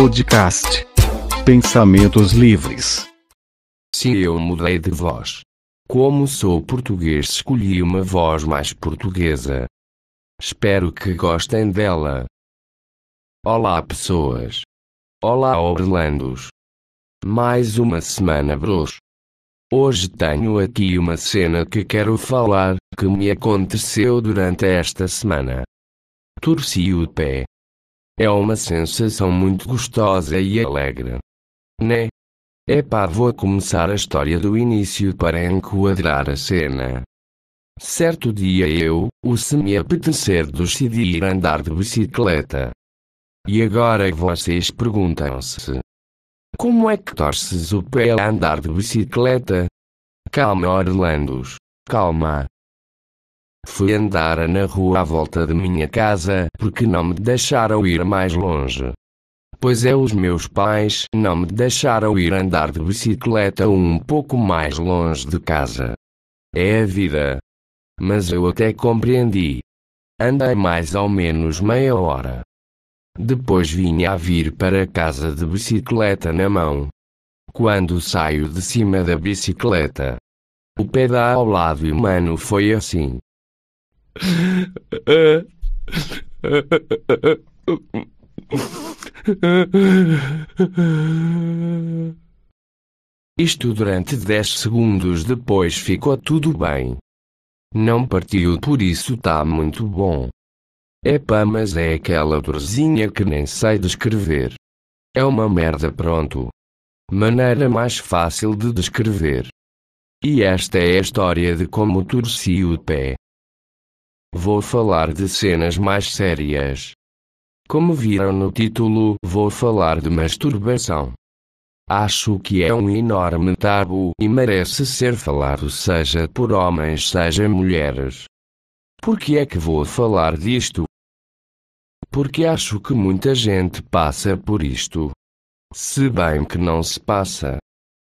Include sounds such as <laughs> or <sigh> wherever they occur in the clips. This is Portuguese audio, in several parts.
Podcast. Pensamentos livres. Se eu mudei de voz. Como sou português, escolhi uma voz mais portuguesa. Espero que gostem dela. Olá, pessoas. Olá, Orlandos. Mais uma semana, bros. Hoje tenho aqui uma cena que quero falar, que me aconteceu durante esta semana. Torci o pé. É uma sensação muito gostosa e alegre. Né? Epá, vou começar a história do início para enquadrar a cena. Certo dia eu, o se me apetecer, decidi ir andar de bicicleta. E agora vocês perguntam-se: Como é que torces o pé a andar de bicicleta? Calma, Orlandos, calma. Fui andar na rua à volta de minha casa, porque não me deixaram ir mais longe. Pois é, os meus pais não me deixaram ir andar de bicicleta um pouco mais longe de casa. É a vida. Mas eu até compreendi. Andei mais ou menos meia hora. Depois vinha a vir para casa de bicicleta na mão. Quando saio de cima da bicicleta, o pedal ao lado e mano foi assim. <laughs> Isto durante 10 segundos depois ficou tudo bem. Não partiu por isso tá muito bom. Epá, mas é aquela dorzinha que nem sei descrever. É uma merda pronto. Maneira mais fácil de descrever. E esta é a história de como torci o pé. Vou falar de cenas mais sérias. Como viram no título, vou falar de masturbação. Acho que é um enorme tabu e merece ser falado seja por homens seja mulheres. Por que é que vou falar disto? Porque acho que muita gente passa por isto. Se bem que não se passa.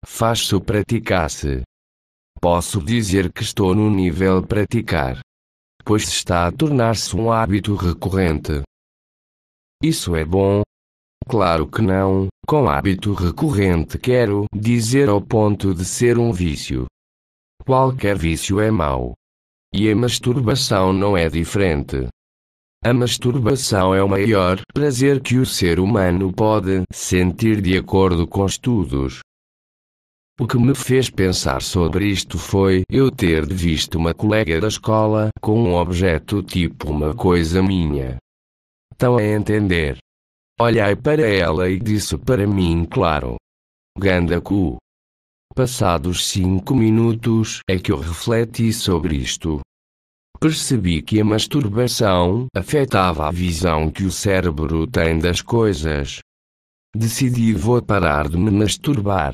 Faz-se praticar-se. Posso dizer que estou no nível praticar pois está a tornar-se um hábito recorrente. Isso é bom? Claro que não, com hábito recorrente quero dizer ao ponto de ser um vício. Qualquer vício é mau. E a masturbação não é diferente. A masturbação é o maior prazer que o ser humano pode sentir de acordo com estudos. O que me fez pensar sobre isto foi eu ter visto uma colega da escola com um objeto tipo uma coisa minha. Estão a entender? Olhei para ela e disse para mim claro. Ganda cu. Passados cinco minutos é que eu refleti sobre isto. Percebi que a masturbação afetava a visão que o cérebro tem das coisas. Decidi vou parar de me masturbar.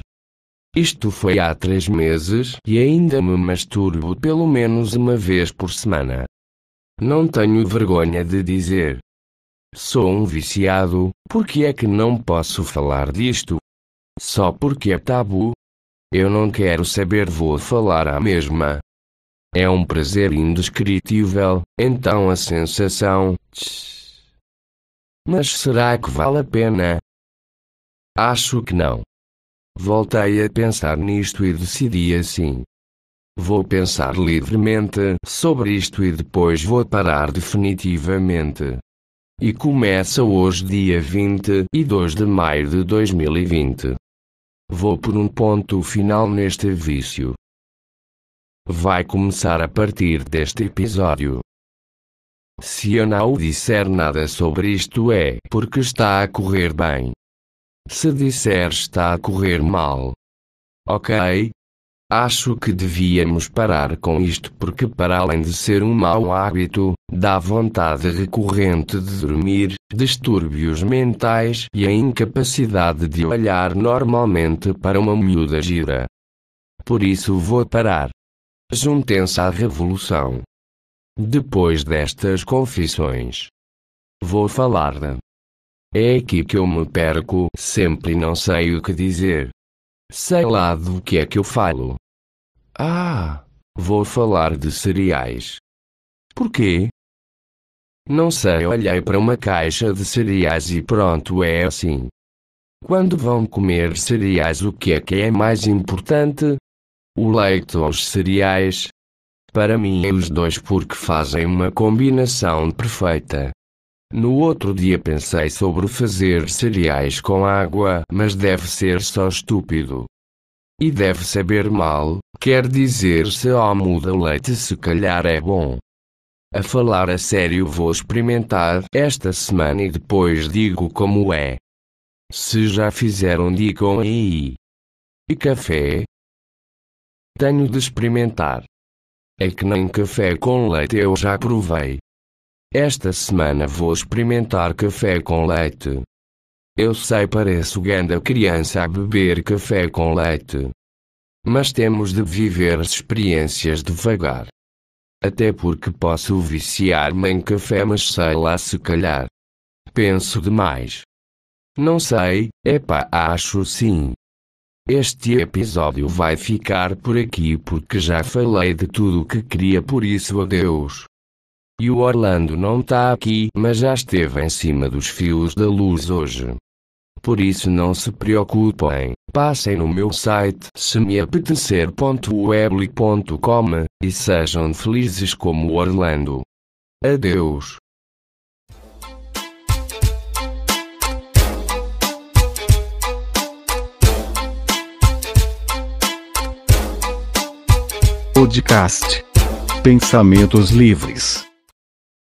Isto foi há três meses e ainda me masturbo pelo menos uma vez por semana. Não tenho vergonha de dizer. Sou um viciado, porque é que não posso falar disto? Só porque é tabu? Eu não quero saber, vou falar à mesma. É um prazer indescritível, então a sensação. Tch. Mas será que vale a pena? Acho que não. Voltei a pensar nisto e decidi assim. Vou pensar livremente sobre isto e depois vou parar definitivamente. E começa hoje, dia 22 de maio de 2020. Vou por um ponto final neste vício. Vai começar a partir deste episódio. Se eu não disser nada sobre isto é porque está a correr bem. Se disser está a correr mal. Ok? Acho que devíamos parar com isto porque, para além de ser um mau hábito, dá vontade recorrente de dormir, distúrbios mentais e a incapacidade de olhar normalmente para uma miúda gira. Por isso vou parar. Juntem-se à revolução. Depois destas confissões, vou falar da é aqui que eu me perco, sempre não sei o que dizer. Sei lá do que é que eu falo. Ah, vou falar de cereais. Por quê? Não sei, olhei para uma caixa de cereais e pronto, é assim. Quando vão comer cereais, o que é que é mais importante? O leite ou os cereais? Para mim, é os dois porque fazem uma combinação perfeita. No outro dia pensei sobre fazer cereais com água, mas deve ser só estúpido. E deve saber mal, quer dizer se ao muda leite se calhar é bom. A falar a sério vou experimentar esta semana e depois digo como é. Se já fizeram digam aí. E café? Tenho de experimentar. É que nem café com leite eu já provei. Esta semana vou experimentar café com leite. Eu sei pareço ganda criança a beber café com leite. Mas temos de viver as experiências devagar. Até porque posso viciar-me em café mas sei lá se calhar. Penso demais. Não sei, epá, acho sim. Este episódio vai ficar por aqui porque já falei de tudo o que queria por isso adeus. E o Orlando não tá aqui, mas já esteve em cima dos fios da luz hoje. Por isso não se preocupem, passem no meu site semeapetecer.weebly.com e sejam felizes como Orlando. Adeus. Podcast Pensamentos Livres